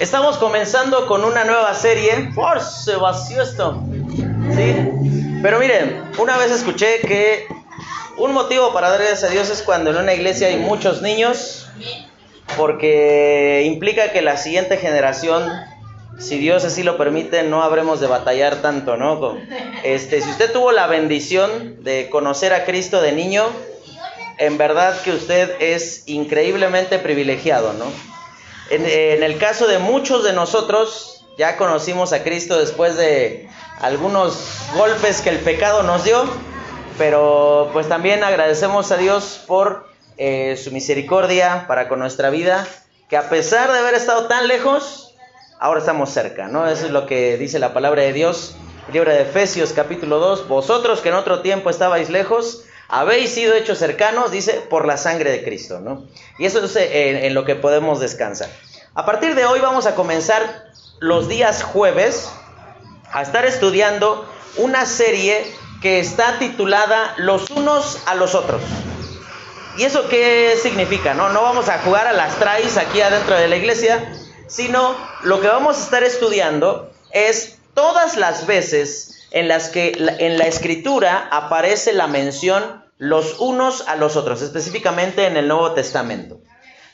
Estamos comenzando con una nueva serie. ¡Por se vació esto! ¿Sí? Pero miren, una vez escuché que un motivo para dar gracias a Dios es cuando en una iglesia hay muchos niños, porque implica que la siguiente generación, si Dios así lo permite, no habremos de batallar tanto, ¿no? Este, si usted tuvo la bendición de conocer a Cristo de niño, en verdad que usted es increíblemente privilegiado, ¿no? En, el caso de muchos de nosotros, ya conocimos a Cristo después de algunos golpes que el pecado nos dio, pero pues también agradecemos a Dios por eh, su misericordia para con nuestra vida, que a pesar de haber estado tan lejos, ahora estamos cerca, ¿no? Eso es lo que dice la palabra de Dios, libro de Efesios capítulo 2, vosotros que en otro tiempo estabais lejos, habéis sido hechos cercanos, dice, por la sangre de Cristo, ¿no? Y eso es en, en lo que podemos descansar. A partir de hoy vamos a comenzar los días jueves a estar estudiando una serie que está titulada Los unos a los otros. ¿Y eso qué significa? No, no vamos a jugar a las traes aquí adentro de la iglesia, sino lo que vamos a estar estudiando es todas las veces en las que en la escritura aparece la mención los unos a los otros, específicamente en el Nuevo Testamento.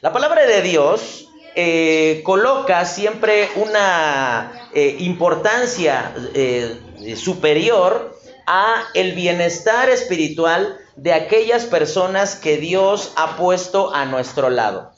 La palabra de Dios eh, coloca siempre una eh, importancia eh, superior a el bienestar espiritual de aquellas personas que Dios ha puesto a nuestro lado.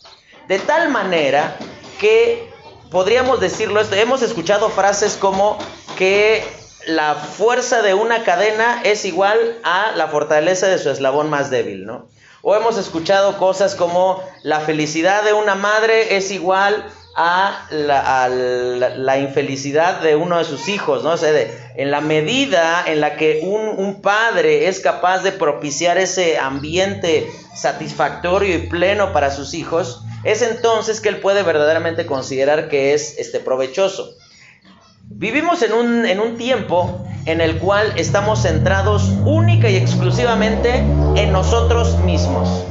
De tal manera que podríamos decirlo esto, hemos escuchado frases como que la fuerza de una cadena es igual a la fortaleza de su eslabón más débil, ¿no? O hemos escuchado cosas como la felicidad de una madre es igual a la, infelicidad de uno de sus hijos, ¿no? O sea, en la medida en la que un, un, padre es capaz de propiciar ese ambiente satisfactorio y pleno para sus hijos, es entonces que él puede verdaderamente considerar que es este, provechoso. Vivimos en un, en un tiempo en el cual estamos centrados única y exclusivamente en nosotros mismos.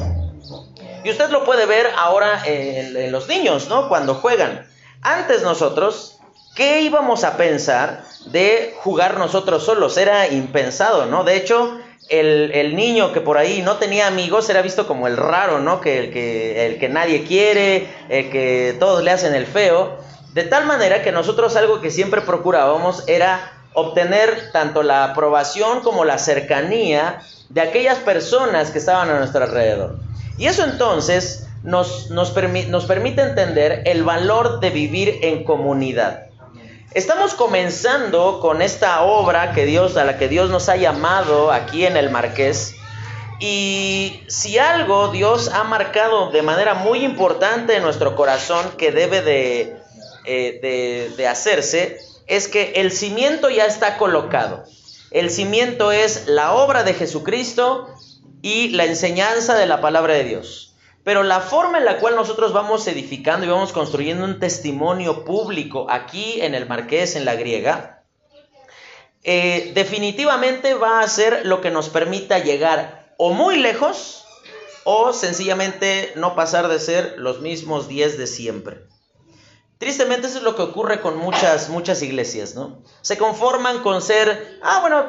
Y usted lo puede ver ahora en, los niños, ¿no? Cuando juegan. Antes nosotros, ¿qué íbamos a pensar de jugar nosotros solos? Era impensado, ¿no? De hecho, el, niño que por ahí no tenía amigos era visto como el raro, ¿no? Que el, que el que nadie quiere, el que todos le hacen el feo. De tal manera que nosotros algo que siempre procurábamos era obtener tanto la aprobación como la cercanía de aquellas personas que estaban a nuestro alrededor. Y eso entonces nos, nos, permite entender el valor de vivir en comunidad. Estamos comenzando con esta obra que Dios, a la que Dios nos ha llamado aquí en el Marqués. Y si algo Dios ha marcado de manera muy importante en nuestro corazón que debe de, eh, de hacerse, es que el cimiento ya está colocado. El cimiento es la obra de Jesucristo y la enseñanza de la palabra de Dios. Pero la forma en la cual nosotros vamos edificando y vamos construyendo un testimonio público aquí en el Marqués, en la griega, eh, definitivamente va a ser lo que nos permita llegar o muy lejos o sencillamente no pasar de ser los mismos 10 de siempre. Tristemente eso es lo que ocurre con muchas, muchas iglesias, ¿no? Se conforman con ser, ah, bueno,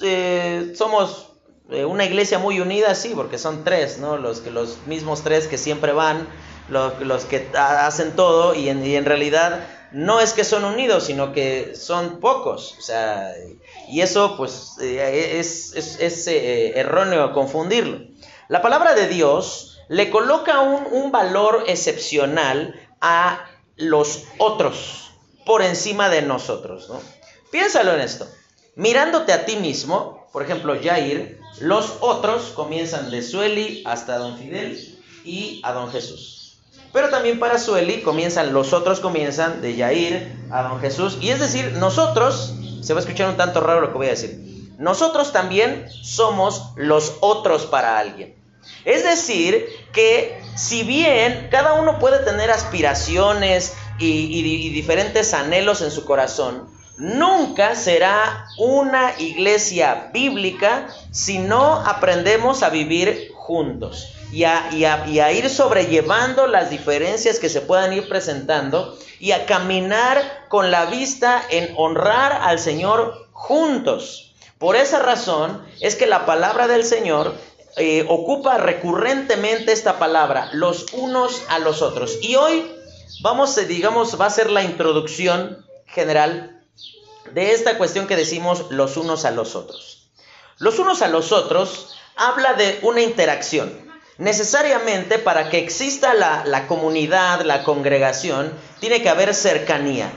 eh, somos eh, una iglesia muy unida, sí, porque son tres, ¿no? Los, que, los mismos tres que siempre van, los, que hacen todo y en, y en, realidad no es que son unidos, sino que son pocos. O sea, y eso pues eh, es, es, erróneo confundirlo. La palabra de Dios le coloca un, un valor excepcional a los otros por encima de nosotros, ¿no? Piénsalo en esto. Mirándote a ti mismo, por ejemplo, Jair, los otros comienzan de Sueli hasta Don Fidel y a Don Jesús. Pero también para Sueli comienzan, los otros comienzan de Jair a Don Jesús. Y es decir, nosotros, se va a escuchar un tanto raro lo que voy a decir, nosotros también somos los otros para alguien. Es decir, que si bien cada uno puede tener aspiraciones y, diferentes anhelos en su corazón, Nunca será una iglesia bíblica si no aprendemos a vivir juntos. y a, y a ir sobrellevando las diferencias que se puedan ir presentando y a caminar con la vista en honrar al Señor juntos. Por esa razón es que la palabra del Señor eh, ocupa recurrentemente esta palabra, los unos a los otros. Y hoy vamos, eh, digamos, va a ser la introducción general de esta cuestión que decimos los unos a los otros. Los unos a los otros habla de una interacción. Necesariamente para que exista la, la comunidad, la congregación, tiene que haber cercanía.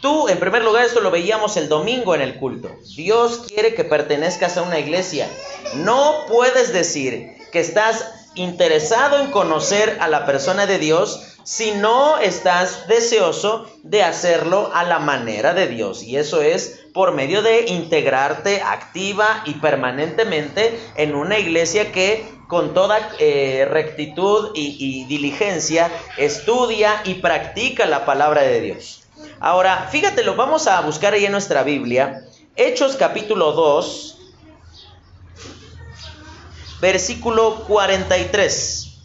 Tú, en primer lugar, esto lo veíamos el domingo en el culto. Dios quiere que pertenezcas a una iglesia. No puedes decir que estás interesado en conocer a la persona de Dios si no estás deseoso de hacerlo a la manera de Dios. Y eso es por medio de integrarte activa y permanentemente en una iglesia que con toda eh, rectitud y diligencia estudia y practica la palabra de Dios. Ahora, fíjate, lo vamos a buscar ahí en nuestra Biblia. Hechos capítulo 2, versículo 43.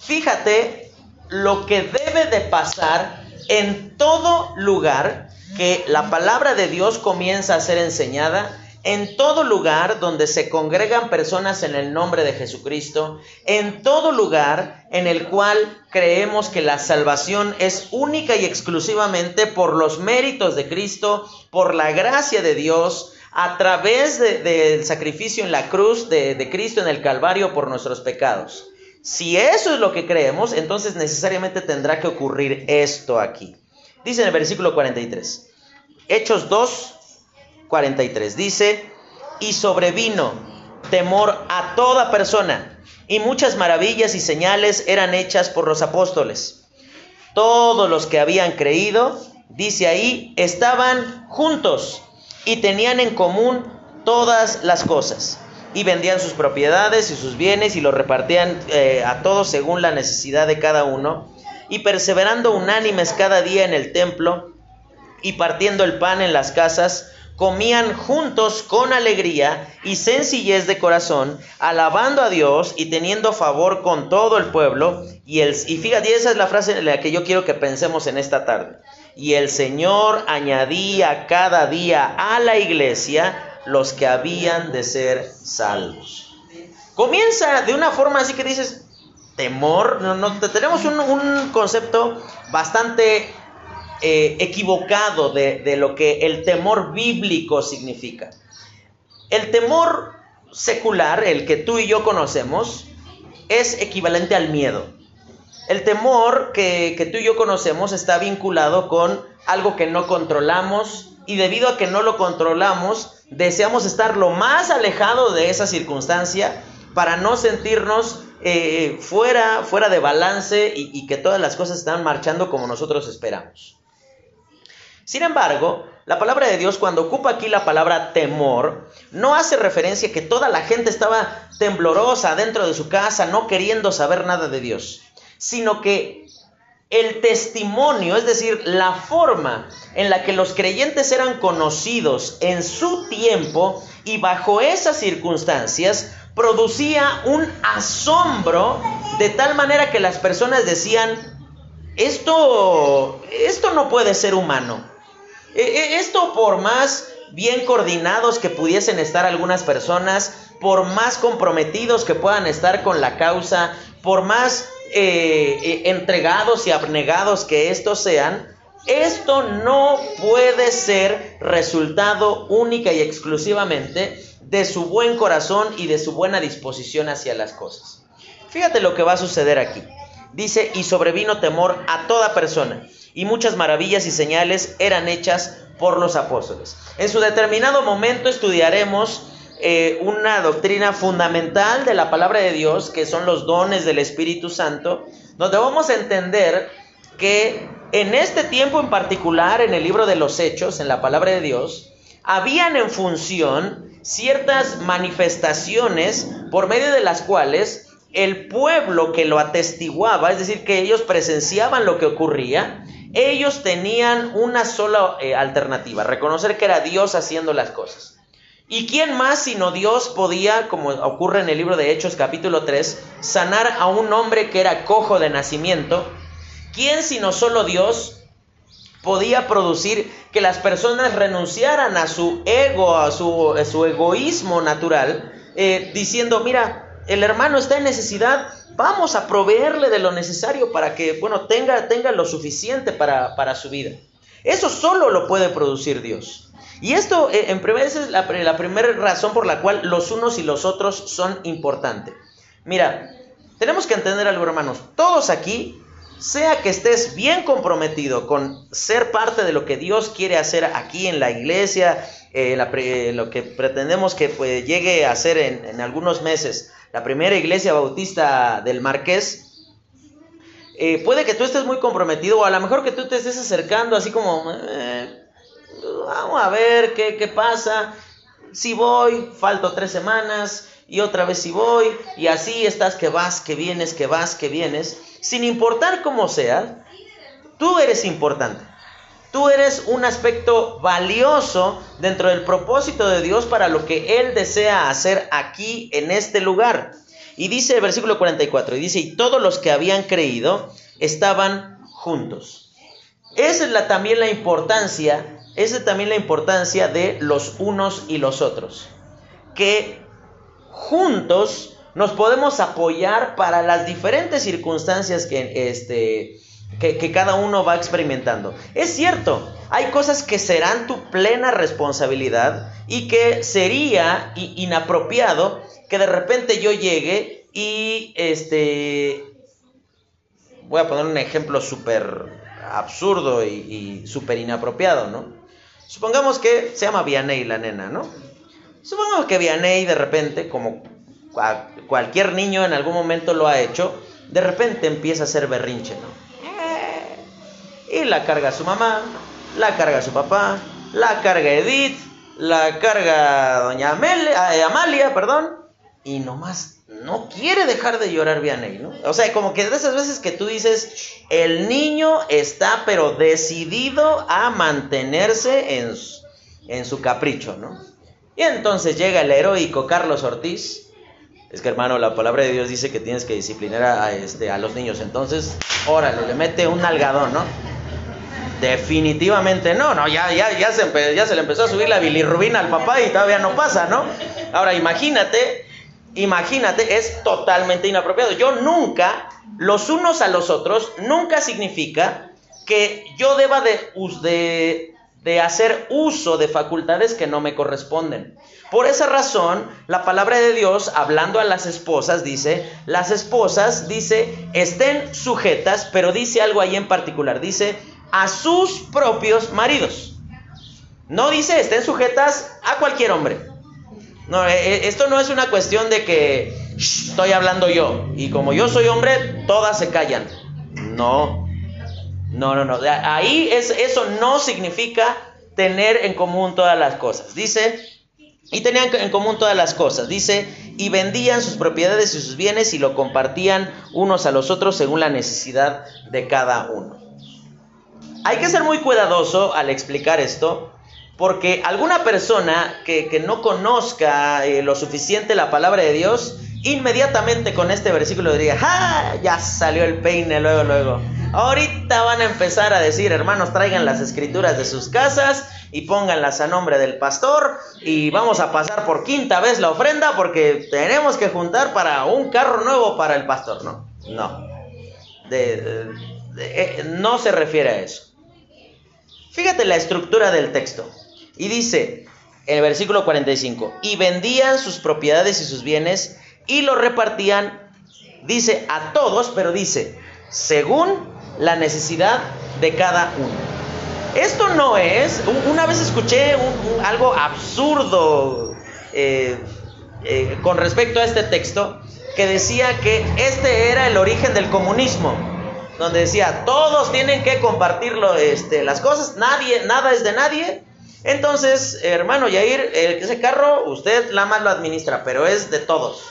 Fíjate lo que debe de pasar en todo lugar que la palabra de Dios comienza a ser enseñada en todo lugar donde se congregan personas en el nombre de Jesucristo, en todo lugar en el cual creemos que la salvación es única y exclusivamente por los méritos de Cristo, por la gracia de Dios, a través del sacrificio en la cruz de, de Cristo en el Calvario por nuestros pecados. Si eso es lo que creemos, entonces necesariamente tendrá que ocurrir esto aquí. Dice en el versículo 43, Hechos 2, 43. Dice, y sobrevino temor a toda persona, y muchas maravillas y señales eran hechas por los apóstoles. Todos los que habían creído, dice ahí, estaban juntos y tenían en común todas las cosas. Y vendían sus propiedades y sus bienes y los repartían eh, a todos según la necesidad de cada uno. Y perseverando unánimes cada día en el templo y partiendo el pan en las casas, comían juntos con alegría y sencillez de corazón, alabando a Dios y teniendo favor con todo el pueblo. Y, el, y fíjate, esa es la frase en la que yo quiero que pensemos en esta tarde. Y el Señor añadía cada día a la iglesia los que habían de ser salvos. Comienza de una forma así que dices, temor, no, tenemos un concepto bastante eh, equivocado de, lo que el temor bíblico significa. El temor secular, el que tú y yo conocemos, es equivalente al miedo. El temor que, tú y yo conocemos está vinculado con algo que no controlamos y debido a que no lo controlamos, deseamos estar lo más alejado de esa circunstancia para no sentirnos eh, fuera, fuera de balance y, y que todas las cosas están marchando como nosotros esperamos. Sin embargo, la palabra de Dios cuando ocupa aquí la palabra temor, no hace referencia a que toda la gente estaba temblorosa dentro de su casa, no queriendo saber nada de Dios, sino que el testimonio, es decir, la forma en la que los creyentes eran conocidos en su tiempo y bajo esas circunstancias, producía un asombro de tal manera que las personas decían, esto, esto no puede ser humano. E, e, esto por más bien coordinados que pudiesen estar algunas personas, por más comprometidos que puedan estar con la causa, por más eh, eh, entregados y abnegados que estos sean, esto no puede ser resultado única y exclusivamente de su buen corazón y de su buena disposición hacia las cosas. Fíjate lo que va a suceder aquí. Dice, y sobrevino temor a toda persona y muchas maravillas y señales eran hechas por los apóstoles. En su determinado momento estudiaremos eh, una doctrina fundamental de la palabra de Dios, que son los dones del Espíritu Santo, donde vamos a entender que en este tiempo en particular, en el libro de los Hechos, en la palabra de Dios, habían en función ciertas manifestaciones por medio de las cuales el pueblo que lo atestiguaba, es decir, que ellos presenciaban lo que ocurría, ellos tenían una sola eh, alternativa, reconocer que era Dios haciendo las cosas. ¿Y quién más sino Dios podía, como ocurre en el libro de Hechos capítulo 3, sanar a un hombre que era cojo de nacimiento? ¿Quién sino solo Dios podía producir que las personas renunciaran a su ego, a su, egoísmo natural, eh, diciendo, mira, el hermano está en necesidad, vamos a proveerle de lo necesario para que, bueno, tenga, tenga lo suficiente para, para su vida. Eso solo lo puede producir Dios. Y esto, eh, en primer, es la, primera razón por la cual los unos y los otros son importantes. Mira, tenemos que entender algo, hermanos. Todos aquí, sea que estés bien comprometido con ser parte de lo que Dios quiere hacer aquí en la iglesia, eh, lo que pretendemos que pues, llegue a ser en, algunos meses la primera iglesia bautista del Marqués, eh, puede que tú estés muy comprometido o a lo mejor que tú te estés acercando así como, vamos a ver qué, qué pasa. Si voy, falto tres semanas y otra vez si voy y así estás que vas, que vienes, que vas, que vienes. Sin importar cómo sea, tú eres importante. Tú eres un aspecto valioso dentro del propósito de Dios para lo que Él desea hacer aquí en este lugar. Y dice el versículo 44, y dice, y todos los que habían creído estaban juntos. Esa es también la importancia esa es también la importancia de los unos y los otros. Que juntos nos podemos apoyar para las diferentes circunstancias que, este, que, cada uno va experimentando. Es cierto, hay cosas que serán tu plena responsabilidad y que sería inapropiado que de repente yo llegue y este voy a poner un ejemplo súper absurdo y, súper inapropiado, ¿no? Supongamos que se llama Vianey la nena, ¿no? Supongamos que Vianey de repente, como cualquier niño en algún momento lo ha hecho, de repente empieza a hacer berrinche, ¿no? Y la carga su mamá, la carga su papá, la carga Edith, la carga doña Amelia, eh, Amalia, perdón, y nomás no quiere dejar de llorar Vianey, ¿no? O sea, como que de esas veces que tú dices, el niño está pero decidido a mantenerse en, en su capricho, ¿no? Y entonces llega el heroico Carlos Ortiz. Es que hermano, la palabra de Dios dice que tienes que disciplinar a, este, a los niños. Entonces, órale, le mete un algadón, ¿no? Definitivamente no, no, ya, ya, ya, se, ya se le empezó a subir la bilirrubina al papá y todavía no pasa, ¿no? Ahora imagínate imagínate, es totalmente inapropiado. Yo nunca, los unos a los otros, nunca significa que yo deba de, de, hacer uso de facultades que no me corresponden. Por esa razón, la palabra de Dios, hablando a las esposas, dice, las esposas, dice, estén sujetas, pero dice algo ahí en particular, dice, a sus propios maridos. No dice, estén sujetas a cualquier hombre. No, eh, eh, esto no es una cuestión de que estoy hablando yo y como yo soy hombre, todas se callan. No, no, no, no. Ahí es, eso no significa tener en común todas las cosas. Dice, y tenían en común todas las cosas. Dice, y vendían sus propiedades y sus bienes y lo compartían unos a los otros según la necesidad de cada uno. Hay que ser muy cuidadoso al explicar esto porque alguna persona que, no conozca eh, lo suficiente la palabra de Dios, inmediatamente con este versículo diría, ¡ah! Ya salió el peine luego, luego. Ahorita van a empezar a decir, hermanos, traigan las escrituras de sus casas y pónganlas a nombre del pastor y vamos a pasar por quinta vez la ofrenda porque tenemos que juntar para un carro nuevo para el pastor. No, no. Eh, no se refiere a eso. Fíjate la estructura del texto. Y dice en el versículo 45, y vendían sus propiedades y sus bienes y lo repartían, dice, a todos, pero dice, según la necesidad de cada uno. Esto no es, una vez escuché algo absurdo eh, eh, con respecto a este texto, que decía que este era el origen del comunismo, donde decía, todos tienen que compartirlo, este, las cosas, nadie, nada es de nadie, entonces, hermano Yair, ese carro usted la más lo administra, pero es de todos.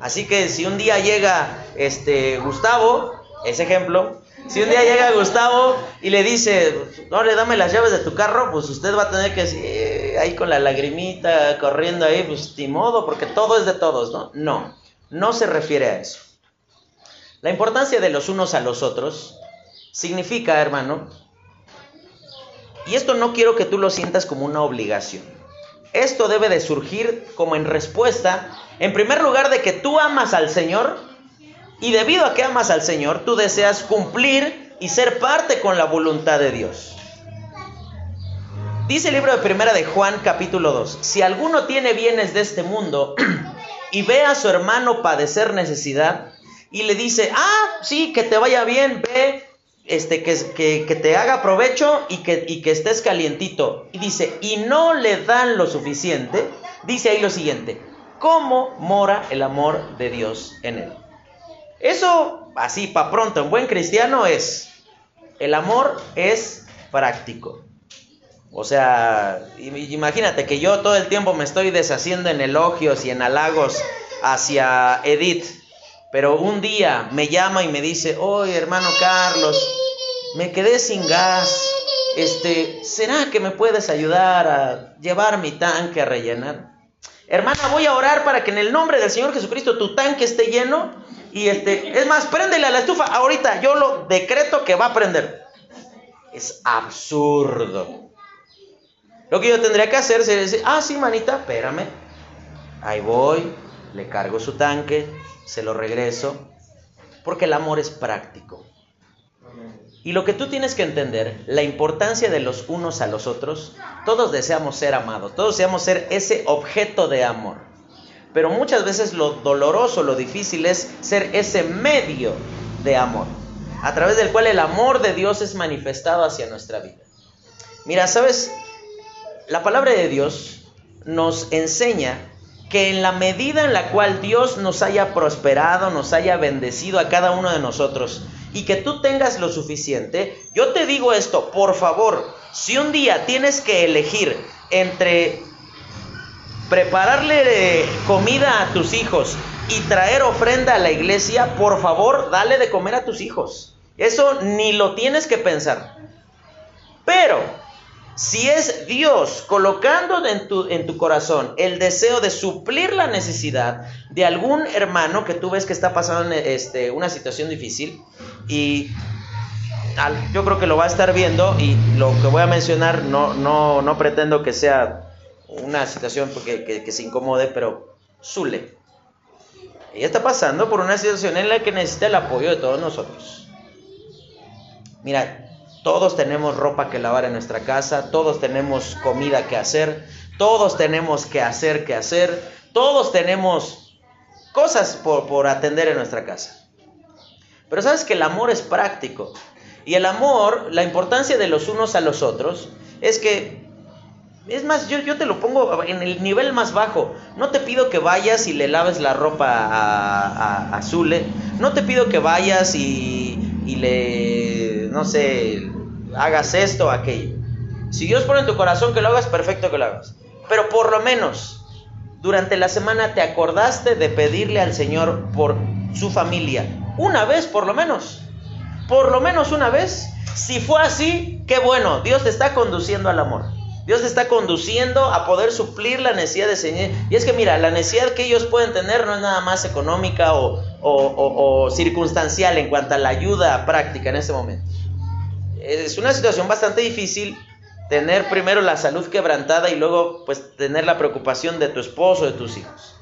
Así que si un día llega este Gustavo, ese ejemplo, si un día llega Gustavo y le dice, no le dame las llaves de tu carro, pues usted va a tener que que ahí con la lagrimita corriendo ahí, pues ni modo, porque todo es de todos, ¿no? No, no se refiere a eso. La importancia de los unos a los otros significa, hermano, y esto no quiero que tú lo sientas como una obligación. Esto debe de surgir como en respuesta, en primer lugar, de que tú amas al Señor y debido a que amas al Señor, tú deseas cumplir y ser parte con la voluntad de Dios. Dice el libro de Primera de Juan capítulo 2, si alguno tiene bienes de este mundo y ve a su hermano padecer necesidad y le dice, ah, sí, que te vaya bien, ve, este, que, que, te haga provecho y que, y que estés calientito. Y dice, y no le dan lo suficiente, dice ahí lo siguiente, ¿cómo mora el amor de Dios en él? Eso, así, para pronto, en buen cristiano es, el amor es práctico. O sea, imagínate que yo todo el tiempo me estoy deshaciendo en elogios y en halagos hacia Edith, pero un día me llama y me dice, oye hermano Carlos, me quedé sin gas, este, ¿será que me puedes ayudar a llevar mi tanque a rellenar? Hermana, voy a orar para que en el nombre del Señor Jesucristo tu tanque esté lleno y este, es más, préndele a la estufa ahorita, yo lo decreto que va a prender. Es absurdo. Lo que yo tendría que hacer sería decir, ah, sí, manita, espérame. Ahí voy, le cargo su tanque, se lo regreso, porque el amor es práctico. Y lo que tú tienes que entender, la importancia de los unos a los otros, todos deseamos ser amados, todos deseamos ser ese objeto de amor. Pero muchas veces lo doloroso, lo difícil es ser ese medio de amor, a través del cual el amor de Dios es manifestado hacia nuestra vida. Mira, ¿sabes? la palabra de Dios nos enseña que en la medida en la cual Dios nos haya prosperado, nos haya bendecido a cada uno de nosotros y que tú tengas lo suficiente, yo te digo esto, por favor, si un día tienes que elegir entre prepararle eh, comida a tus hijos y traer ofrenda a la iglesia, por favor, dale de comer a tus hijos. Eso ni lo tienes que pensar. Pero si es Dios colocando en tu, en corazón el deseo de suplir la necesidad de algún hermano que tú ves que está pasando este, una situación difícil y yo creo que lo va a estar viendo y lo que voy a mencionar no, no, no pretendo que sea una situación que, que, que se incomode, pero Zule. Ella está pasando por una situación en la que necesita el apoyo de todos nosotros. Mira, todos tenemos ropa que lavar en nuestra casa, todos tenemos comida que hacer, todos tenemos que hacer que hacer, todos tenemos cosas por, atender en nuestra casa. Pero sabes que el amor es práctico. Y el amor, la importancia de los unos a los otros, es que, es más, yo, yo te lo pongo en el nivel más bajo. No te pido que vayas y le laves la ropa a, a, Zule. No te pido que vayas y, y le, no sé, hagas esto o aquello. Si Dios pone en tu corazón que lo hagas, perfecto que lo hagas. Pero por lo menos, durante la semana te acordaste de pedirle al Señor por su familia. Una vez por lo menos. Por lo menos una vez. Si fue así, qué bueno. Dios te está conduciendo al amor. Dios te está conduciendo a poder suplir la necesidad de Señor. Y es que mira, la necesidad que ellos pueden tener no es nada más económica o, o circunstancial en cuanto a la ayuda práctica en ese momento es una situación bastante difícil tener primero la salud quebrantada y luego pues tener la preocupación de tu esposo, de tus hijos.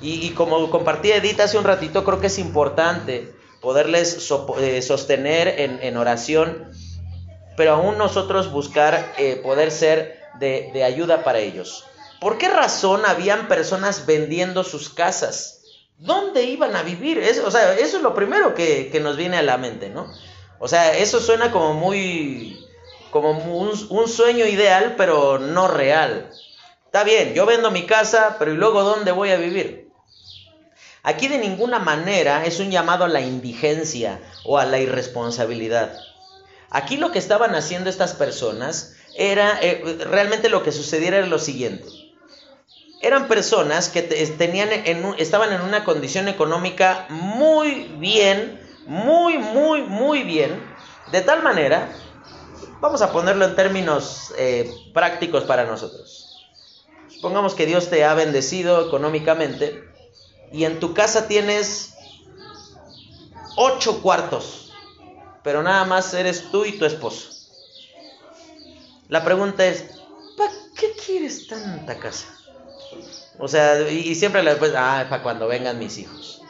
Y, como compartí Edith hace un ratito, creo que es importante poderles eh, sostener en, oración, pero aún nosotros buscar eh, poder ser de, ayuda para ellos. ¿Por qué razón habían personas vendiendo sus casas? ¿Dónde iban a vivir? O sea, eso es lo primero que nos viene a la mente, ¿no? O sea, eso suena como muy, como un, sueño ideal, pero no real. Está bien, yo vendo mi casa, pero ¿y luego dónde voy a vivir? Aquí de ninguna manera es un llamado a la indigencia o a la irresponsabilidad. Aquí lo que estaban haciendo estas personas era, eh, realmente lo que sucediera era lo siguiente. Eran personas que tenían estaban en una condición económica muy bien, muy, muy, muy bien, de tal manera, vamos a ponerlo en términos eh, prácticos para nosotros. Supongamos que Dios te ha bendecido económicamente y en tu casa tienes ocho cuartos, pero nada más eres tú y tu esposo. La pregunta es, ¿para qué quieres tanta casa? O sea, y, siempre le después, ah, para cuando vengan mis hijos.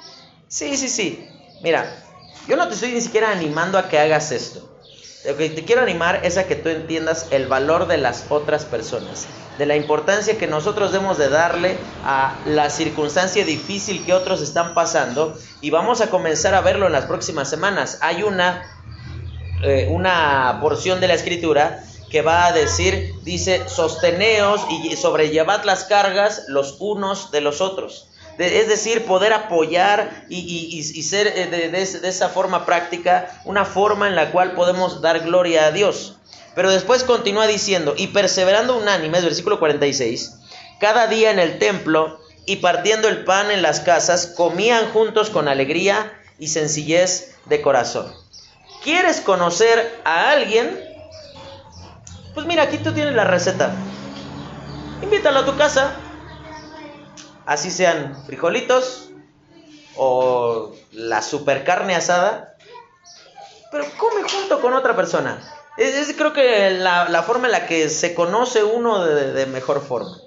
Sí, sí, sí. Mira, yo no te estoy ni siquiera animando a que hagas esto. Lo que te quiero animar es a que tú entiendas el valor de las otras personas, de la importancia que nosotros debemos de darle a la circunstancia difícil que otros están pasando y vamos a comenzar a verlo en las próximas semanas. Hay una, eh, una porción de la escritura que va a decir, dice, sosteneos y sobrellevad las cargas los unos de los otros es decir, poder apoyar y, ser eh, de, esa forma práctica una forma en la cual podemos dar gloria a Dios. Pero después continúa diciendo, y perseverando unánimes, versículo 46, cada día en el templo y partiendo el pan en las casas, comían juntos con alegría y sencillez de corazón. ¿Quieres conocer a alguien? Pues mira, aquí tú tienes la receta. Invítalo a tu casa, así sean frijolitos o la super carne asada, pero come junto con otra persona. Es, creo que la, forma en la que se conoce uno de, mejor forma.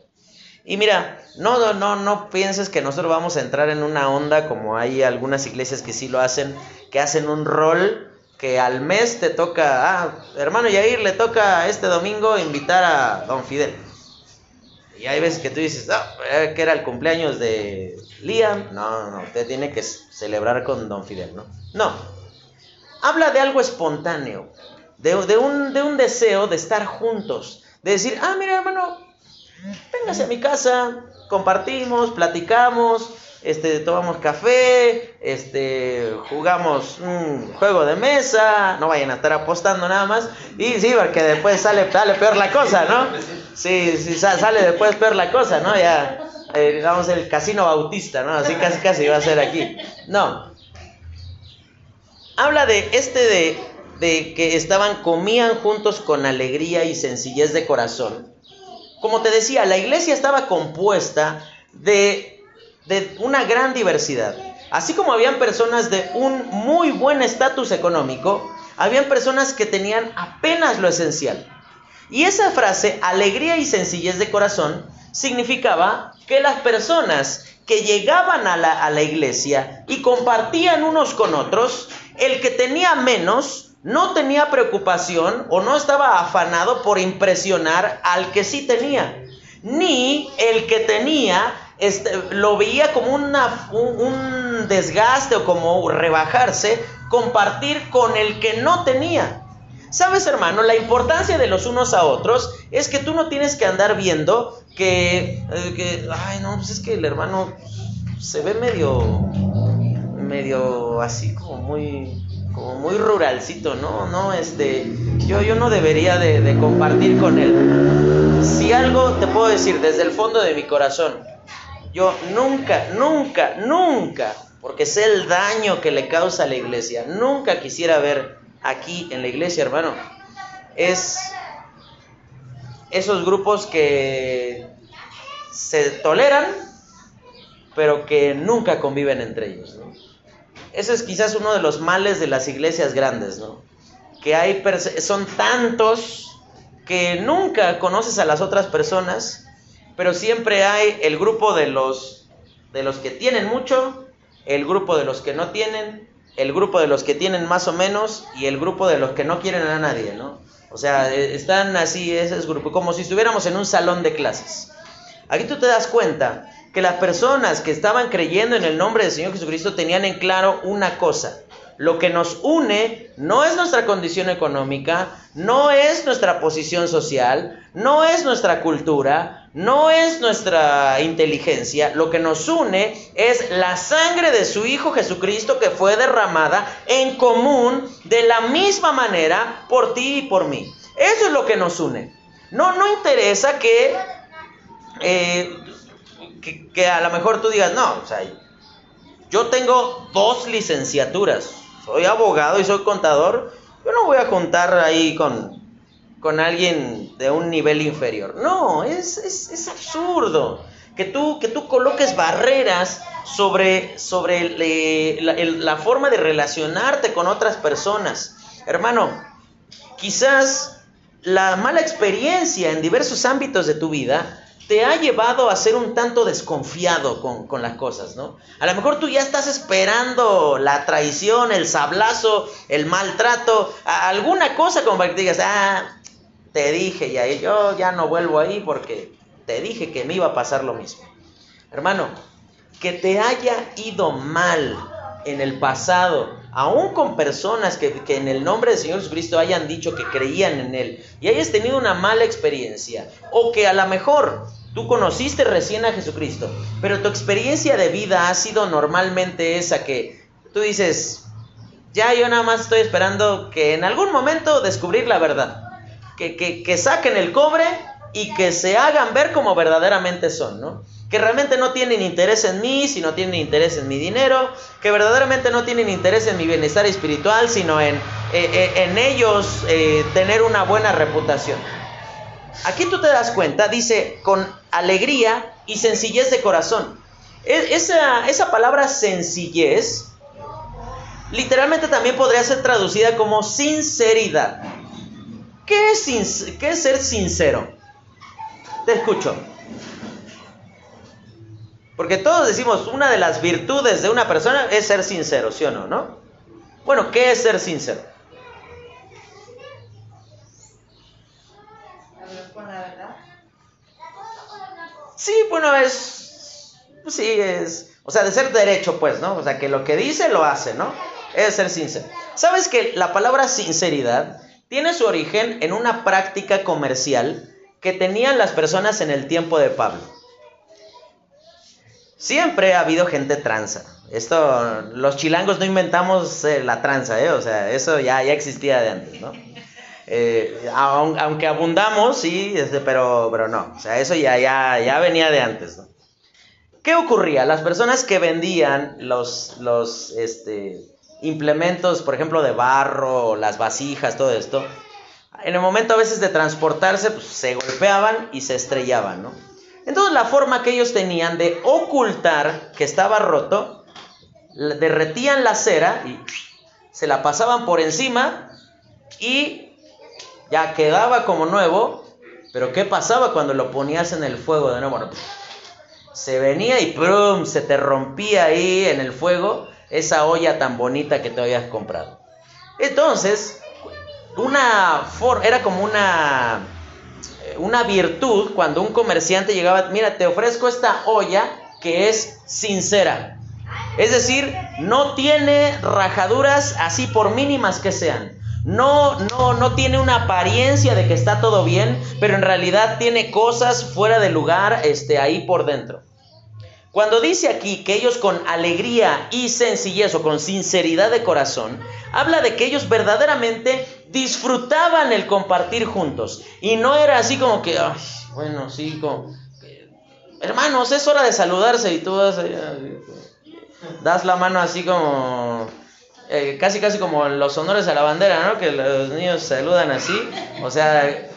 Y mira, no, no, no pienses que nosotros vamos a entrar en una onda como hay algunas iglesias que sí lo hacen, que hacen un rol que al mes te toca, ah, hermano Yair, le toca este domingo invitar a don Fidel. Y hay veces que tú dices, ah, eh, que era el cumpleaños de Liam. No, no, usted tiene que celebrar con Don Fidel, ¿no? No. Habla de algo espontáneo, de, un, de un deseo de estar juntos, de decir, ah, mira, hermano, véngase a mi casa, compartimos, platicamos, este, tomamos café, este, jugamos un juego de mesa, no vayan a estar apostando nada más, y sí, porque después sale, sale peor la cosa, ¿no? Sí, sí, sale después peor la cosa, ¿no? Ya, eh, digamos, el casino bautista, ¿no? Así casi casi va a ser aquí. No. Habla de este de, de que estaban, comían juntos con alegría y sencillez de corazón. Como te decía, la iglesia estaba compuesta de, de una gran diversidad. Así como habían personas de un muy buen estatus económico, habían personas que tenían apenas lo esencial. Y esa frase, alegría y sencillez de corazón, significaba que las personas que llegaban a la, a la, iglesia y compartían unos con otros, el que tenía menos no tenía preocupación o no estaba afanado por impresionar al que sí tenía, ni el que tenía este, lo veía como una, un desgaste o como rebajarse, compartir con el que no tenía. Sabes, hermano, la importancia de los unos a otros es que tú no tienes que andar viendo que, eh, ay, no, pues es que el hermano se ve medio, medio así como muy, como muy ruralcito, ¿no? No, este, yo, yo no debería de, de compartir con él. Si algo te puedo decir desde el fondo de mi corazón, yo nunca, nunca, nunca, porque sé el daño que le causa a la iglesia, nunca quisiera ver aquí en la iglesia, hermano, es esos grupos que se toleran, pero que nunca conviven entre ellos. ¿no? Ese es quizás uno de los males de las iglesias grandes, ¿no? Que hay son tantos que nunca conoces a las otras personas, pero siempre hay el grupo de los de los que tienen mucho, el grupo de los que no tienen el grupo de los que tienen más o menos y el grupo de los que no quieren a nadie, ¿no? O sea, e, están así, ese grupo, como si estuviéramos en un salón de clases. Aquí tú te das cuenta que las personas que estaban creyendo en el nombre del Señor Jesucristo tenían en claro una cosa. Lo que nos une no es nuestra condición económica, no es nuestra posición social, no es nuestra cultura, no es nuestra inteligencia, lo que nos une es la sangre de su Hijo Jesucristo que fue derramada en común de la misma manera por ti y por mí. Eso es lo que nos une. No, no interesa que, eh, que, a lo mejor tú digas, no, o sea, yo tengo dos licenciaturas, soy abogado y soy contador, yo no voy a contar ahí con con alguien de un nivel inferior. No, es, es, absurdo que tú, que tú coloques barreras sobre, sobre la forma de relacionarte con otras personas. Hermano, quizás la mala experiencia en diversos ámbitos de tu vida te ha llevado a ser un tanto desconfiado con, las cosas, ¿no? A lo mejor tú ya estás esperando la traición, el sablazo, el maltrato, alguna cosa como para que digas, ah, te dije ya, yo ya no vuelvo ahí porque te dije que me iba a pasar lo mismo. Hermano, que te haya ido mal en el pasado, aún con personas que, que, en el nombre del Señor Jesucristo hayan dicho que creían en Él y hayas tenido una mala experiencia, o que a lo mejor tú conociste recién a Jesucristo, pero tu experiencia de vida ha sido normalmente esa que tú dices, ya yo nada más estoy esperando que en algún momento descubrir la verdad, que, que, que saquen el cobre y que se hagan ver como verdaderamente son, ¿no? Que realmente no tienen interés en mí, sino tienen interés en mi dinero, que verdaderamente no tienen interés en mi bienestar espiritual, sino en, eh, eh, en ellos eh, tener una buena reputación. Aquí tú te das cuenta, dice, con alegría y sencillez de corazón. E, esa, esa palabra sencillez literalmente también podría ser traducida como sinceridad. ¿Qué es, qué es ser sincero? Te escucho. Porque todos decimos, una de las virtudes de una persona es ser sincero, ¿sí o no? ¿no? Bueno, ¿qué es ser sincero? Sí, bueno, es... Sí, es... O sea, de ser derecho, pues, ¿no? O sea, que lo que dice lo hace, ¿no? Es ser sincero. ¿Sabes que la palabra sinceridad tiene su origen en una práctica comercial que tenían las personas en el tiempo de Pablo? Siempre ha habido gente tranza. Esto, los chilangos no inventamos eh, la tranza, ¿eh? O sea, eso ya, ya existía de antes, ¿no? Eh, aunque abundamos, sí, este, pero, pero no. O sea, eso ya, ya, ya venía de antes, ¿no? ¿Qué ocurría? Las personas que vendían los, los este, implementos, por ejemplo, de barro, las vasijas, todo esto, en el momento a veces de transportarse, pues, se golpeaban y se estrellaban, ¿no? Entonces la forma que ellos tenían de ocultar que estaba roto, derretían la cera y se la pasaban por encima y ya quedaba como nuevo. Pero ¿qué pasaba cuando lo ponías en el fuego de nuevo? se venía y ¡prum! se te rompía ahí en el fuego esa olla tan bonita que te habías comprado. Entonces, una era como una una virtud cuando un comerciante llegaba, mira, te ofrezco esta olla que es sincera. Es decir, no tiene rajaduras así por mínimas que sean. No, no, no tiene una apariencia de que está todo bien, pero en realidad tiene cosas fuera de lugar este, ahí por dentro. Cuando dice aquí que ellos con alegría y sencillez o con sinceridad de corazón, habla de que ellos verdaderamente disfrutaban el compartir juntos. Y no era así como que, bueno, sí, como, hermanos, es hora de saludarse y tú das, das la mano así como, eh, casi casi como los honores a la bandera, ¿no? Que los niños saludan así. O sea,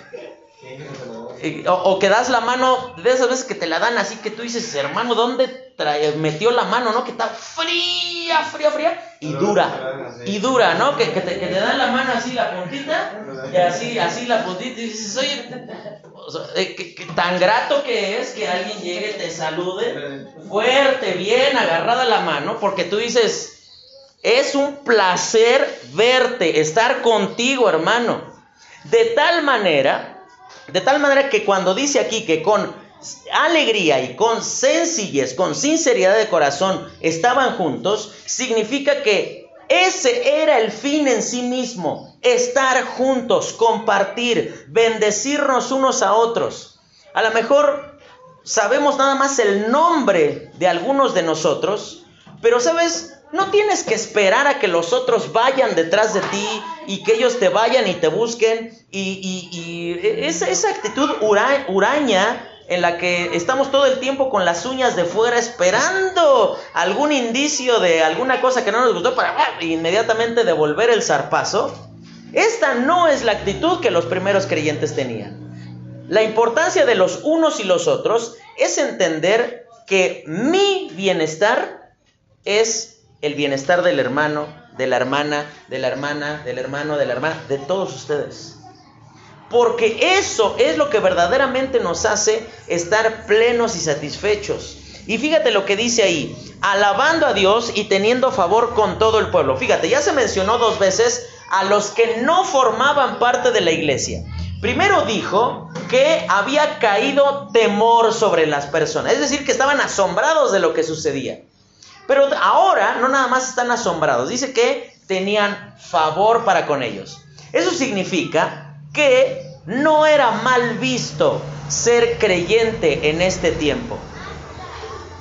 o, que das la mano, de esas veces que te la dan así que tú dices, hermano, ¿dónde metió la mano, no? Que está fría, fría, fría y dura. Y dura, ¿no? Que, te, dan la así, la puntita, y así, así la puntita, y dices, oye, eh, tan grato que es que alguien llegue, te salude, fuerte, bien, agarrada la mano, porque tú dices, es un placer verte, estar contigo, hermano. De tal manera de tal manera que cuando dice aquí que con alegría y con sencillez, con sinceridad de corazón estaban juntos, significa que ese era el fin en sí mismo, estar juntos, compartir, bendecirnos unos a otros. A lo mejor sabemos nada más el nombre de algunos de nosotros, pero sabes, no tienes que esperar a que los otros vayan detrás de ti y que ellos te vayan y te busquen. Y, esa, esa, actitud huraña en la que estamos todo el tiempo con las uñas de fuera esperando algún indicio de alguna cosa que no nos gustó para ah, inmediatamente devolver el zarpazo. Esta no es la actitud que los primeros creyentes tenían. La importancia de los unos y los otros es entender que mi bienestar es el bienestar del hermano, de la hermana, de la hermana, del hermano, de la hermana, de todos ustedes. Porque eso es lo que verdaderamente nos hace estar plenos y satisfechos. Y fíjate lo que dice ahí, alabando a Dios y teniendo favor con todo el pueblo. Fíjate, ya se mencionó dos veces a los que no formaban parte de la iglesia. Primero dijo que había caído temor sobre las personas, es decir, que estaban asombrados de lo que sucedía. Pero ahora no nada más están asombrados, dice que tenían favor para con ellos. Eso significa que no era mal visto ser creyente en este tiempo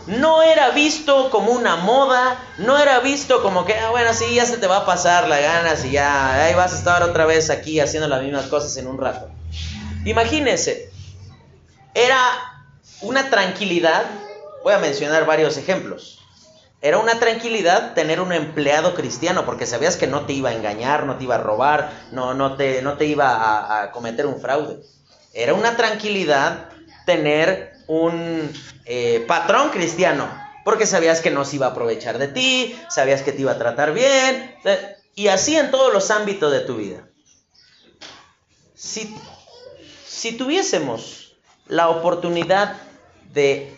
no era visto como una moda, no era visto como que, ah, bueno, sí, ya se te va a pasar la ganas y ya, ahí vas a estar otra vez aquí haciendo las mismas cosas en un rato. Imagínense, era una tranquilidad, voy a mencionar varios ejemplos. Era una tranquilidad tener un empleado cristiano porque sabías que no te iba a engañar, no te iba a robar, no, no, te, no te iba a, cometer un fraude. Era una tranquilidad tener un eh, patrón cristiano, porque sabías que no se iba a aprovechar de ti, sabías que te iba a tratar bien, y así en todos los ámbitos de tu vida. Si, si tuviésemos la oportunidad de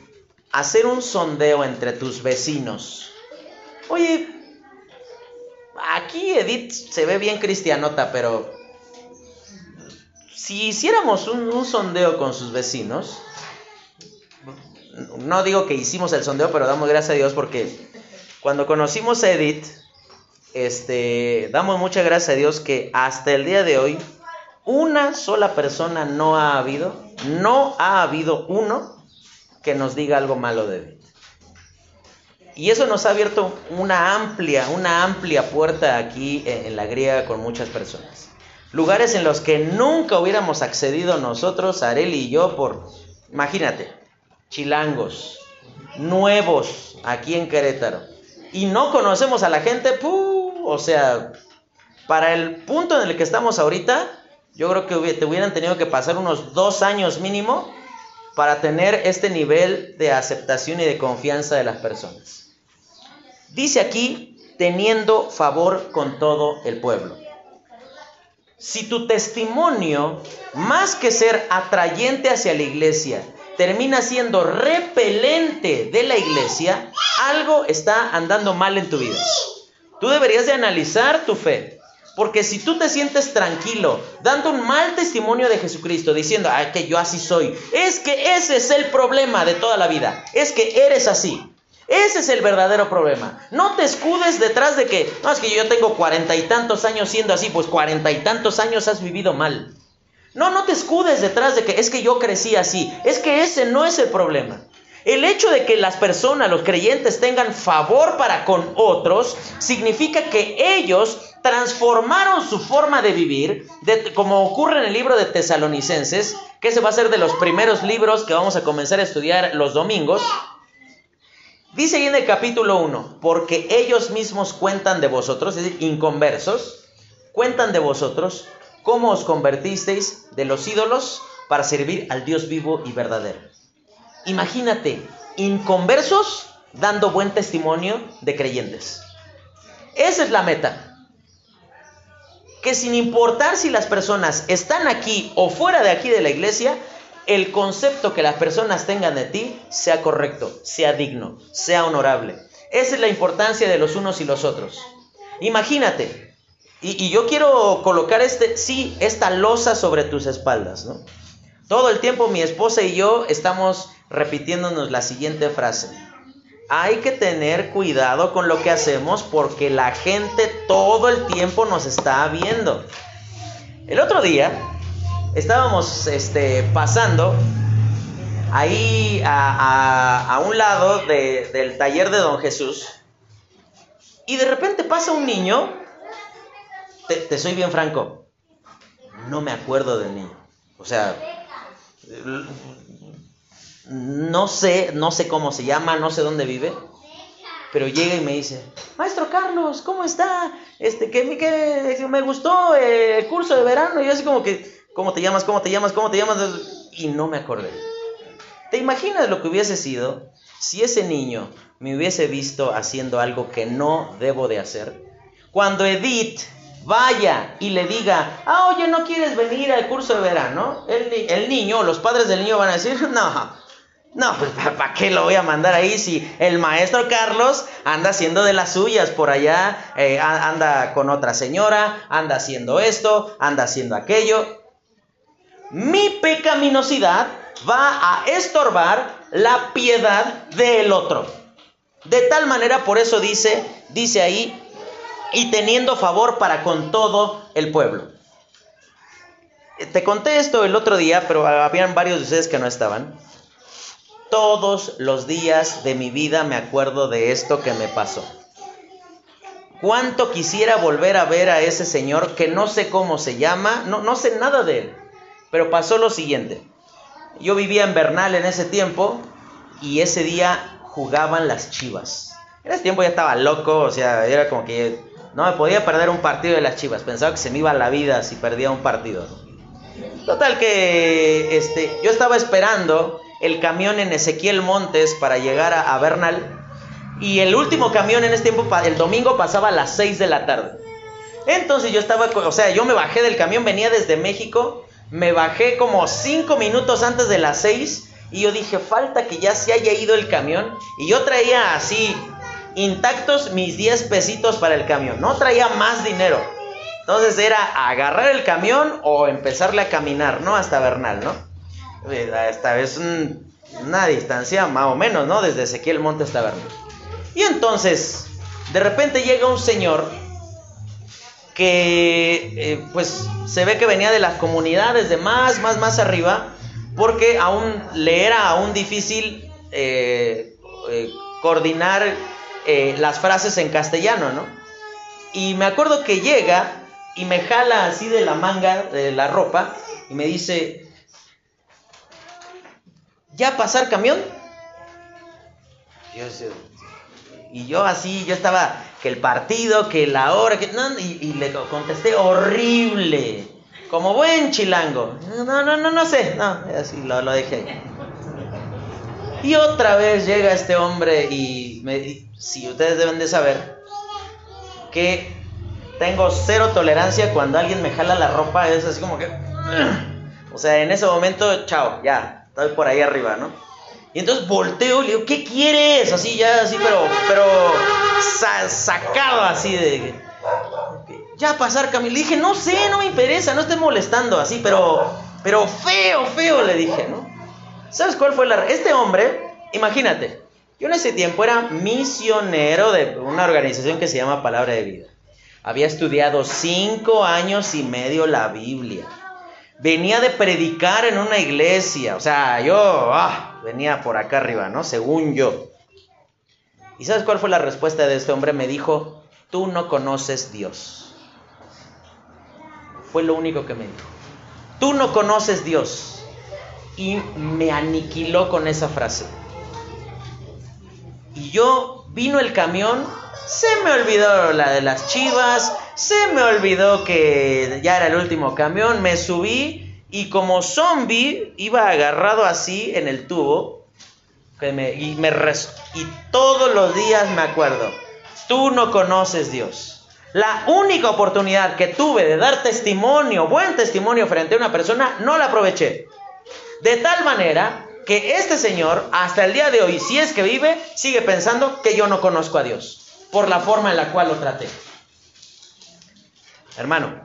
hacer un sondeo entre tus vecinos, oye, aquí Edith se ve bien cristianota, pero si hiciéramos un, sondeo con sus vecinos, no digo que hicimos el sondeo, pero damos gracias a Dios porque cuando conocimos a Edith, este, damos muchas gracias a Dios que hasta el día de hoy una sola persona no ha habido, no ha habido uno que nos diga algo malo de Edith. Y eso nos ha abierto una amplia, una amplia puerta aquí en la griega con muchas personas. Lugares en los que nunca hubiéramos accedido nosotros, Areli y yo, por, imagínate, chilangos, nuevos aquí en Querétaro. Y no conocemos a la gente, o sea, para el punto en el que estamos ahorita, yo creo que te hubieran tenido que pasar unos dos años mínimo para tener este nivel de aceptación y de confianza de las personas. Dice aquí, teniendo favor con todo el pueblo si tu testimonio, más que ser atrayente hacia la iglesia, termina siendo repelente de la iglesia, algo está andando mal en tu vida. Tú deberías de analizar tu fe. Porque si tú te sientes tranquilo, dando un mal testimonio de Jesucristo, diciendo, que yo así soy, es que ese es el problema de toda la vida, es que eres así. Ese es el verdadero problema. No te escudes detrás de que, no, es que yo tengo cuarenta y tantos años siendo así, pues cuarenta y tantos años has vivido mal. No, no te escudes detrás de que es que yo crecí así. Es que ese no es el problema. El hecho de que las personas, los creyentes, tengan favor para con otros, significa que ellos transformaron su forma de vivir, como ocurre en el libro de Tesalonicenses, que ese va a ser de los primeros libros que vamos a comenzar a estudiar los domingos. Dice ahí en el capítulo 1, porque ellos mismos cuentan de vosotros, es decir, inconversos, cuentan de vosotros cómo os convertisteis de los ídolos para servir al Dios vivo y verdadero. Imagínate, inconversos dando buen testimonio de creyentes. Esa es la meta. Que sin importar si las personas están aquí o fuera de aquí de la iglesia, el concepto que las personas tengan de ti sea correcto, sea digno, sea honorable. Esa es la importancia de los unos y los otros. Imagínate, y, yo quiero colocar este, sí, esta losa sobre tus espaldas, ¿no? Todo el tiempo mi esposa y yo estamos repitiéndonos la siguiente frase. Hay que tener cuidado con lo que hacemos porque la gente todo el tiempo nos está viendo. El otro día estábamos este, pasando ahí a, un lado del taller de Don Jesús y de repente pasa un niño, te, soy bien franco, no me acuerdo del niño. O sea, no sé, no sé cómo se llama, no sé dónde vive, pero llega y me dice, maestro Carlos, ¿cómo está? Este, que, que me gustó el curso de verano. Y yo así como que, ¿cómo te llamas? ¿Cómo te llamas? ¿Cómo te llamas? Y no me acordé. ¿Te imaginas lo que hubiese sido si ese niño me hubiese visto haciendo algo que no debo de hacer? Cuando Edith vaya y le diga, ah, oye, ¿no quieres venir al curso de verano? El, el niño, los padres del niño van a decir, no, no, pues ¿para qué lo voy a mandar ahí si el maestro Carlos anda haciendo de las suyas por allá, eh, anda con otra señora, anda haciendo esto, anda haciendo aquello? Mi pecaminosidad va a estorbar la piedad del otro. De tal manera, por eso dice, dice ahí, y teniendo favor para con todo el pueblo. Te conté esto el otro día, pero habían varios de ustedes que no estaban. Todos los días de mi vida me acuerdo de esto que me pasó. ¿Cuánto quisiera volver a ver a ese señor que no sé cómo se llama? No, no sé nada de él. Pero pasó lo siguiente. Yo vivía en Bernal en ese tiempo y ese día jugaban las chivas. En ese tiempo ya estaba loco, o sea, era como que no me podía perder un partido de las chivas. Pensaba que se me iba la vida si perdía un partido. Total que este, yo estaba esperando el camión en Ezequiel Montes para llegar a, Bernal. Y el último camión en ese tiempo, el domingo pasaba a las 6 de la tarde. Entonces yo estaba, o sea, yo me bajé del camión, venía desde México, me bajé como 5 minutos antes de las 6 y yo dije, falta que ya se haya ido el camión. Y yo traía así, intactos mis 10 pesitos para el camión, no traía más dinero. Entonces era agarrar el camión o empezarle a caminar, ¿no? Hasta Bernal, ¿no? esta vez una distancia más o menos, ¿no? Desde Ezequiel Monte hasta Bernal. Y entonces, de repente llega un señor que eh, pues se ve que venía de las comunidades de más, más, más arriba, porque aún le era aún difícil eh, eh, coordinar las frases en castellano, ¿no? Y me acuerdo que llega y me jala así de la manga de la ropa y me dice, ¿ya pasar camión? y yo así, yo estaba, que el partido, que la hora, que... No, y, le contesté horrible, como buen chilango. No, no, no, no sé, no, así lo, lo dejé ahí. Y otra vez llega este hombre y, si ustedes deben de saber que tengo cero tolerancia cuando alguien me jala la ropa, es así como que... O sea, en ese momento, chao, ya, estoy por ahí arriba, ¿no? Y entonces volteo y le digo, ¿qué quieres? Así ya, así, pero, pero sacado así de... Ya pasar Camilo. Le dije, no sé, no me interesa, no estés molestando así, pero, pero feo, feo, le dije, ¿no? ¿Sabes cuál fue la... Este hombre, imagínate, yo en ese tiempo era misionero de una organización que se llama Palabra de Vida. Había estudiado cinco años y medio la Biblia venía de predicar en una iglesia. O sea, yo ah, venía por acá arriba, ¿no? Según yo. ¿Y sabes cuál fue la respuesta de este hombre? Me dijo, tú no conoces Dios. Fue lo único que me dijo. Tú no conoces Dios. Y me aniquiló con esa frase. Y yo vino el camión se me olvidó la de las chivas, se me olvidó que ya era el último camión, me subí y como zombie iba agarrado así en el tubo y, me y todos los días me acuerdo, tú no conoces Dios. La única oportunidad que tuve de dar testimonio, buen testimonio frente a una persona, no la aproveché. De tal manera que este señor, hasta el día de hoy, si es que vive, sigue pensando que yo no conozco a Dios por la forma en la cual lo traté. Hermano,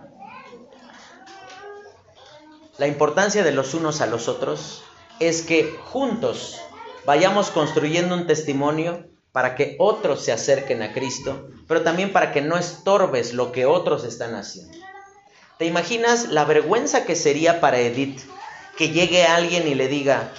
la importancia de los unos a los otros es que juntos vayamos construyendo un testimonio para que otros se acerquen a Cristo, pero también para que no estorbes lo que otros están haciendo. ¿Te imaginas la vergüenza que sería para Edith que llegue alguien y le diga,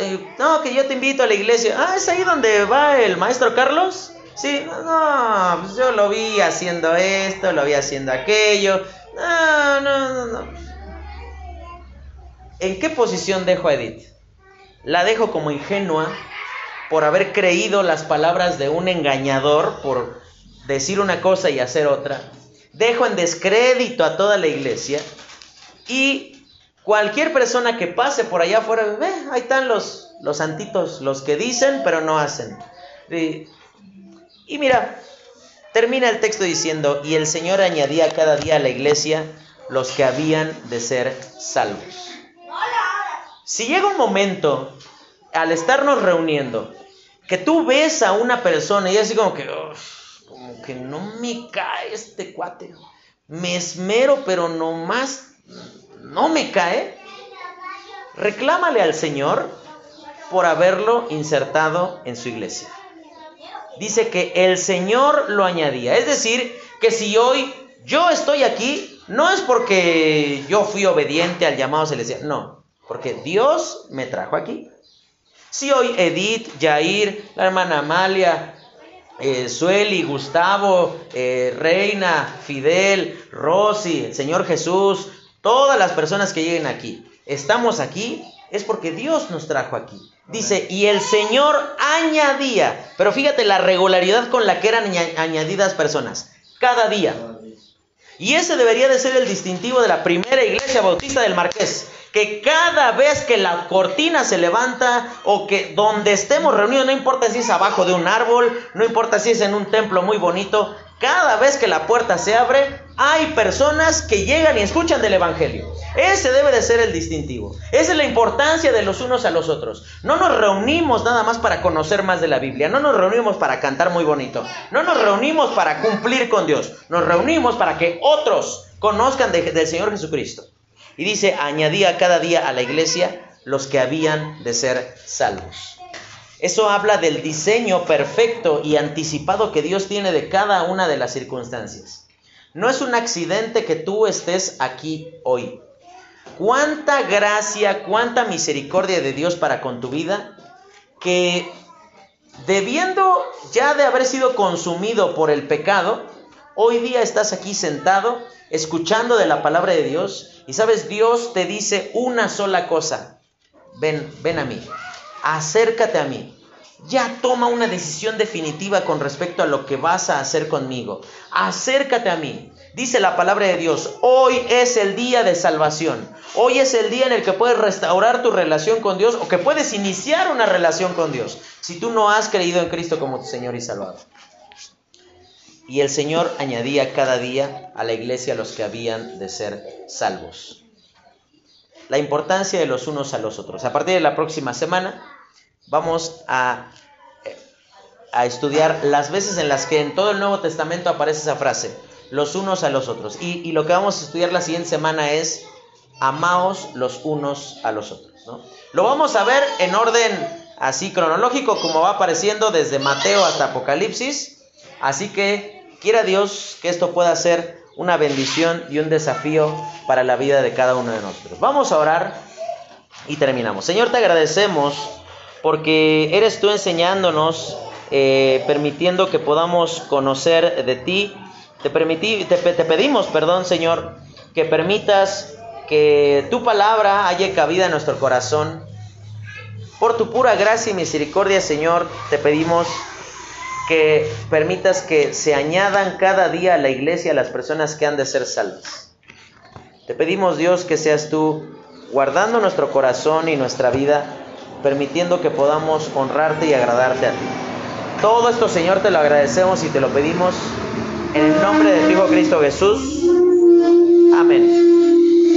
eh, no, que yo te invito a la iglesia, ah, es ahí donde va el maestro Carlos? Sí, no, pues yo lo vi haciendo esto, lo vi haciendo aquello. No, no, no, no. ¿En qué posición dejo a Edith? ¿La dejo como ingenua por haber creído las palabras de un engañador, por decir una cosa y hacer otra. Dejo en descrédito a toda la iglesia y cualquier persona que pase por allá afuera, ve, ahí están los, los santitos, los que dicen pero no hacen. Y, mira, termina el texto diciendo, y el Señor añadía cada día a la iglesia los que habían de ser salvos. Si llega un momento, al estarnos reuniendo, que tú ves a una persona y así como que, como que no me cae este cuate, me esmero, pero no más, no me cae, reclámale al Señor por haberlo insertado en su iglesia. Dice que el Señor lo añadía, es decir, que si hoy yo estoy aquí, no es porque yo fui obediente al llamado celestial, no, porque Dios me trajo aquí. Si hoy Edith, Jair, la hermana Amalia, eh, Sueli, Gustavo, eh, Reina, Fidel, Rosy, el Señor Jesús, todas las personas que lleguen aquí, estamos aquí, es porque Dios nos trajo aquí. Dice, y el Señor añadía, pero fíjate la regularidad con la que eran añadidas personas, cada día. Y ese debería de ser el distintivo de la primera iglesia bautista del Marqués que cada vez que la cortina se levanta o que donde estemos reunidos, no importa si es abajo de un árbol, no importa si es en un templo muy bonito, cada vez que la puerta se abre, hay personas que llegan y escuchan del Evangelio. Ese debe de ser el distintivo. Esa es la importancia de los unos a los otros. No nos reunimos nada más para conocer más de la Biblia. No nos reunimos para cantar muy bonito. No nos reunimos para cumplir con Dios. Nos reunimos para que otros conozcan del Señor Jesucristo. Y dice, añadía cada día a la iglesia los que habían de ser salvos. Eso habla del diseño perfecto y anticipado que Dios tiene de cada una de las circunstancias. No es un accidente que tú estés aquí hoy. Cuánta gracia, cuánta misericordia de Dios para con tu vida, que debiendo ya de haber sido consumido por el pecado, hoy día estás aquí sentado, escuchando de la palabra de Dios y sabes, Dios te dice una sola cosa. Ven, ven a mí. Acércate a mí. Ya toma una decisión definitiva con respecto a lo que vas a hacer conmigo. Acércate a mí. Dice la palabra de Dios, hoy es el día de salvación. Hoy es el día en el que puedes restaurar tu relación con Dios o que puedes iniciar una relación con Dios si tú no has creído en Cristo como tu Señor y Salvador. Y el Señor añadía cada día a la iglesia los que habían de ser salvos. La importancia de los unos a los otros. A partir de la próxima semana vamos a, a estudiar las veces en las que en todo el Nuevo Testamento aparece esa frase, los unos a los otros. Y, y lo que vamos a estudiar la siguiente semana es, amaos los unos a los otros. Lo vamos a ver en orden así cronológico como va apareciendo desde Mateo hasta Apocalipsis. Así que Quiera Dios que esto pueda ser una bendición y un desafío para la vida de cada uno de nosotros. Vamos a orar y terminamos. Señor, te agradecemos porque eres tú enseñándonos, eh, permitiendo que podamos conocer de ti. Te, permití, te, te pedimos, perdón, Señor, que permitas que tu palabra haya cabida en nuestro corazón. Por tu pura gracia y misericordia, Señor, te pedimos que permitas que se añadan cada día a la iglesia las personas que han de ser salvas. Te pedimos Dios que seas tú guardando nuestro corazón y nuestra vida, permitiendo que podamos honrarte y agradarte a ti. Todo esto Señor te lo agradecemos y te lo pedimos en el nombre de tu Hijo Cristo Jesús. Amén.